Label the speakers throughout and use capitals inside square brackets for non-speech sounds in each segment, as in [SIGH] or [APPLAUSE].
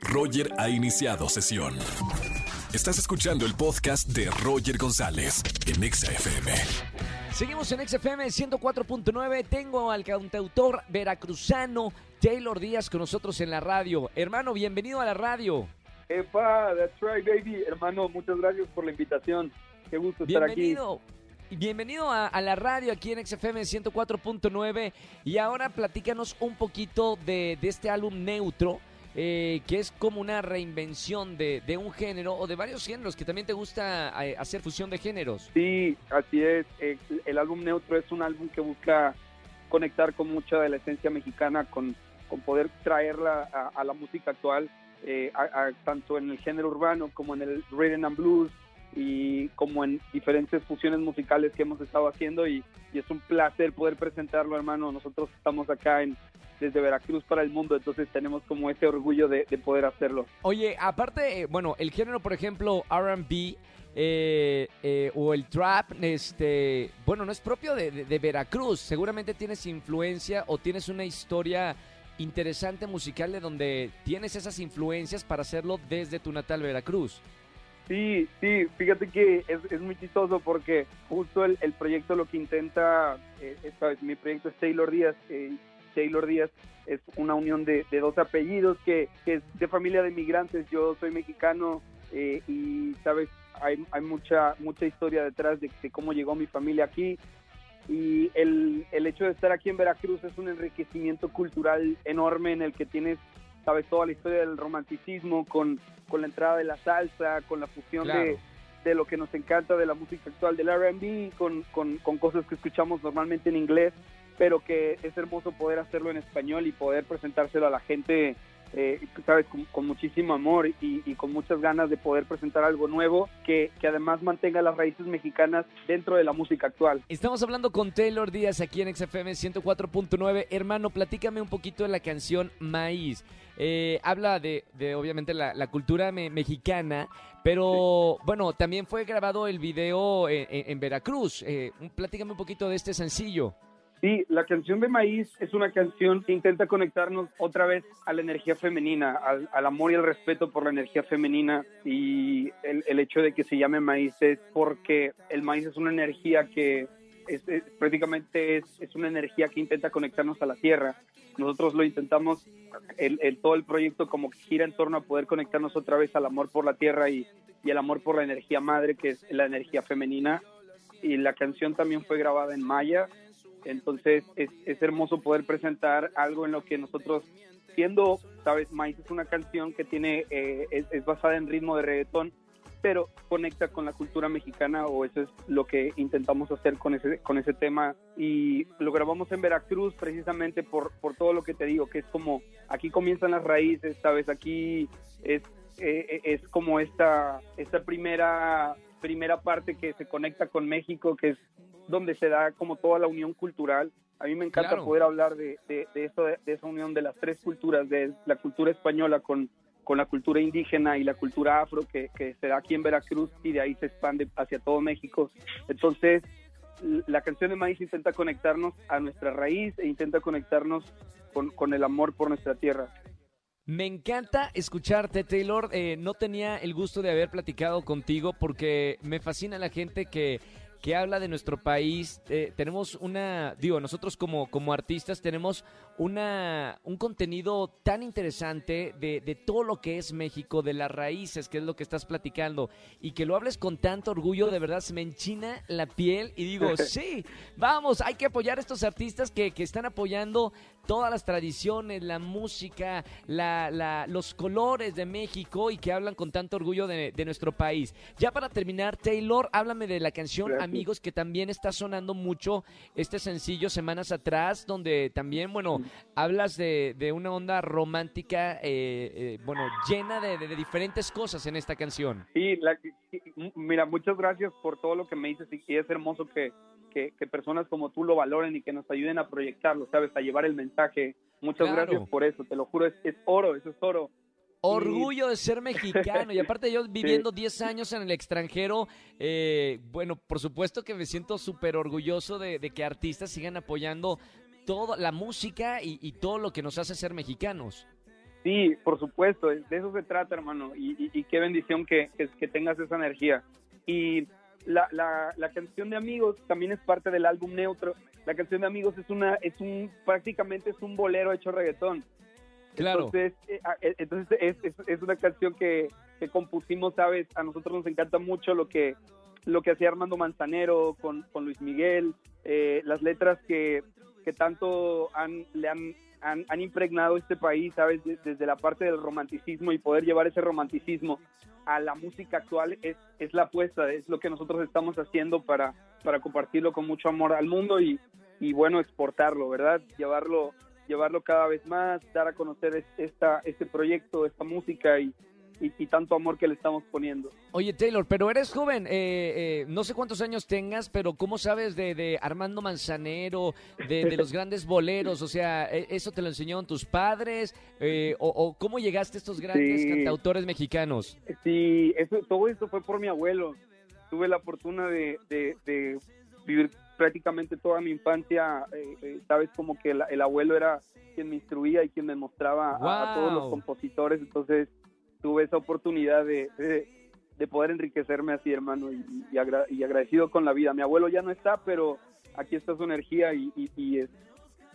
Speaker 1: Roger ha iniciado sesión. Estás escuchando el podcast de Roger González en Exa FM.
Speaker 2: Seguimos en XFM 104.9. Tengo al cantautor veracruzano Taylor Díaz con nosotros en la radio. Hermano, bienvenido a la radio.
Speaker 3: Epa, that's right, baby. Hermano, muchas gracias por la invitación. Qué gusto estar aquí.
Speaker 2: Bienvenido. Bienvenido a, a la radio aquí en XFM 104.9 y ahora platícanos un poquito de, de este álbum Neutro, eh, que es como una reinvención de, de un género o de varios géneros, que también te gusta eh, hacer fusión de géneros.
Speaker 3: Sí, así es. El, álbum Neutro es un álbum que busca conectar con mucha de la esencia mexicana, con, con poder traerla a, a la música actual, eh, a- tanto en el género urbano como en el rhythm and blues y como en diferentes fusiones musicales que hemos estado haciendo y, y es un placer poder presentarlo, hermano. Nosotros estamos acá en desde Veracruz para el mundo, entonces tenemos como ese orgullo de, de poder hacerlo.
Speaker 2: Oye, aparte, eh, bueno, el género, por ejemplo, RB eh, eh, o el trap, este, bueno, no es propio de, de- de Veracruz. Seguramente tienes influencia o tienes una historia interesante musical de donde tienes esas influencias para hacerlo desde tu natal Veracruz.
Speaker 3: Sí, sí, fíjate que es, es muy chistoso porque justo el, el proyecto lo que intenta, eh, mi proyecto es Taylor Díaz, eh, Taylor Díaz es una unión de, de dos apellidos que, que es de familia de migrantes, yo soy mexicano eh, y sabes, hay, hay mucha, mucha historia detrás de, de cómo llegó mi familia aquí. Y el, el hecho de estar aquí en Veracruz es un enriquecimiento cultural enorme en el que tienes, sabes, toda la historia del romanticismo con, con la entrada de la salsa, con la fusión
Speaker 2: Claro.
Speaker 3: de, de lo que nos encanta de la música actual del R&B, con, con, con cosas que escuchamos normalmente en inglés, pero que es hermoso poder hacerlo en español y poder presentárselo a la gente, eh, sabes, con, con muchísimo amor y, y con muchas ganas de poder presentar algo nuevo que, que además mantenga las raíces mexicanas dentro de la música actual.
Speaker 2: Estamos hablando con Taylor Díaz aquí en XFM 104.9. Hermano, platícame un poquito de la canción Maíz. Eh, habla de, de, obviamente, la, la cultura me- mexicana, pero bueno, también fue grabado el video en, en- en Veracruz. Eh, platícame un poquito de este sencillo.
Speaker 3: Sí, la canción de Maíz es una canción que intenta conectarnos otra vez a la energía femenina, al, al amor y el respeto por la energía femenina. Y el, el hecho de que se llame Maíz es porque el maíz es una energía que es, es- prácticamente es, es una energía que intenta conectarnos a la tierra. Nosotros lo intentamos, el, el- todo el proyecto como que gira en torno a poder conectarnos otra vez al amor por la tierra y, y el amor por la energía madre, que es la energía femenina. Y la canción también fue grabada en maya, entonces es, es hermoso poder presentar algo en lo que nosotros, siendo, sabes, Maíz es una canción que tiene, eh, es, es basada en ritmo de reggaetón, pero conecta con la cultura mexicana o eso es lo que intentamos hacer con ese, con ese tema. Y lo grabamos en Veracruz precisamente por, por todo lo que te digo, que es como, aquí comienzan las raíces, sabes, aquí es, eh, es como esta, esta primera, primera parte que se conecta con México, que es donde se da como toda la unión cultural. A mí me encanta
Speaker 2: Claro.
Speaker 3: poder hablar de, de, de eso, de, esa unión de las tres culturas, de la cultura española con, con la cultura indígena y la cultura afro que, que se da aquí en Veracruz y de ahí se expande hacia todo México. Entonces, la canción de Maíz intenta conectarnos a nuestra raíz e intenta conectarnos con, con el amor por nuestra tierra.
Speaker 2: Me encanta escucharte, Taylor. Eh, no tenía el gusto de haber platicado contigo porque me fascina la gente que, que habla de nuestro país. Eh, tenemos una, digo, nosotros como, como artistas tenemos una, un contenido tan interesante de, de todo lo que es México, de las raíces, que es lo que estás platicando, y que lo hables con tanto orgullo, de verdad se me enchina la piel y digo, [LAUGHS] sí, vamos, hay que apoyar a estos artistas que, que están apoyando todas las tradiciones, la música, la, la- los colores de México y que hablan con tanto orgullo de, de nuestro país. Ya para terminar, Taylor, háblame de la canción. Amigos, que también está sonando mucho este sencillo semanas atrás, donde también, bueno, hablas de, de una onda romántica, eh, eh, bueno, llena de, de- de diferentes cosas en esta canción.
Speaker 3: Sí, la- mira, muchas gracias por todo lo que me dices y, y es hermoso que, que, que personas como tú lo valoren y que nos ayuden a proyectarlo, ¿sabes? A llevar el mensaje. Muchas
Speaker 2: Claro.
Speaker 3: gracias por eso, te lo juro, es, es oro, eso es oro.
Speaker 2: Orgullo de ser mexicano y aparte yo [LAUGHS] viviendo 10 años en el extranjero, eh, bueno, por supuesto que me siento súper orgulloso de, de que artistas sigan apoyando toda la música y, y todo lo que nos hace ser mexicanos.
Speaker 3: Sí, por supuesto, de eso se trata, hermano, y, y, qué bendición que, que, tengas esa energía. Y la, la, la, canción de Amigos también es parte del álbum Neutro. La canción de Amigos es una, es un, prácticamente es un bolero hecho reggaetón.
Speaker 2: Claro.
Speaker 3: Entonces, eh, ah, eh, es, una canción que, que compusimos, sabes, a nosotros nos encanta mucho lo que, lo que hacía Armando Manzanero con, con Luis Miguel, eh, las letras que, que tanto han, le han han, impregnado este país, ¿sabes? Desde la parte del romanticismo y poder llevar ese romanticismo a la música actual es, es la apuesta, es lo que nosotros estamos haciendo para, para compartirlo con mucho amor al mundo y, y bueno, exportarlo, ¿verdad? Llevarlo, llevarlo cada vez más, dar a conocer esta, este proyecto, esta música y, y, tanto amor que le estamos poniendo.
Speaker 2: Oye, Taylor, pero eres joven, eh, eh, no sé cuántos años tengas, pero ¿cómo sabes de, Armando Manzanero, de, los [LAUGHS] grandes boleros? O sea, ¿e, ¿eso te lo enseñaron tus padres? Eh, o, cómo llegaste a estos grandes cantautores mexicanos?
Speaker 3: Sí, eso, todo esto fue por mi abuelo. Tuve la fortuna de, vivir prácticamente toda mi infancia, sabes, como que el, abuelo era quien me instruía y quien me mostraba a, todos los compositores, entonces tuve esa oportunidad de, de, poder enriquecerme así, hermano, y, y, agradecido con la vida. Mi abuelo ya no está, pero aquí está su energía y, y es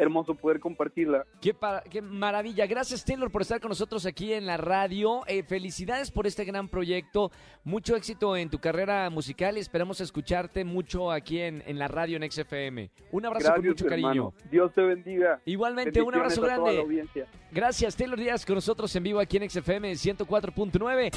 Speaker 3: hermoso poder compartirla.
Speaker 2: Qué, qué, maravilla. Gracias, Taylor, por estar con nosotros aquí en la radio. Eh, felicidades por este gran proyecto. Mucho éxito en tu carrera musical y esperamos escucharte mucho aquí en, en la radio en XFM. Un abrazo con mucho cariño.
Speaker 3: Dios te bendiga.
Speaker 2: Igualmente, un abrazo grande. Gracias, Taylor Díaz, con nosotros en vivo aquí en XFM 104.9.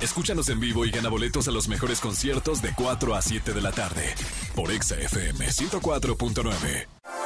Speaker 1: Escúchanos en vivo y gana boletos a los mejores conciertos de 4 a 7 de la tarde por XFM 104.9.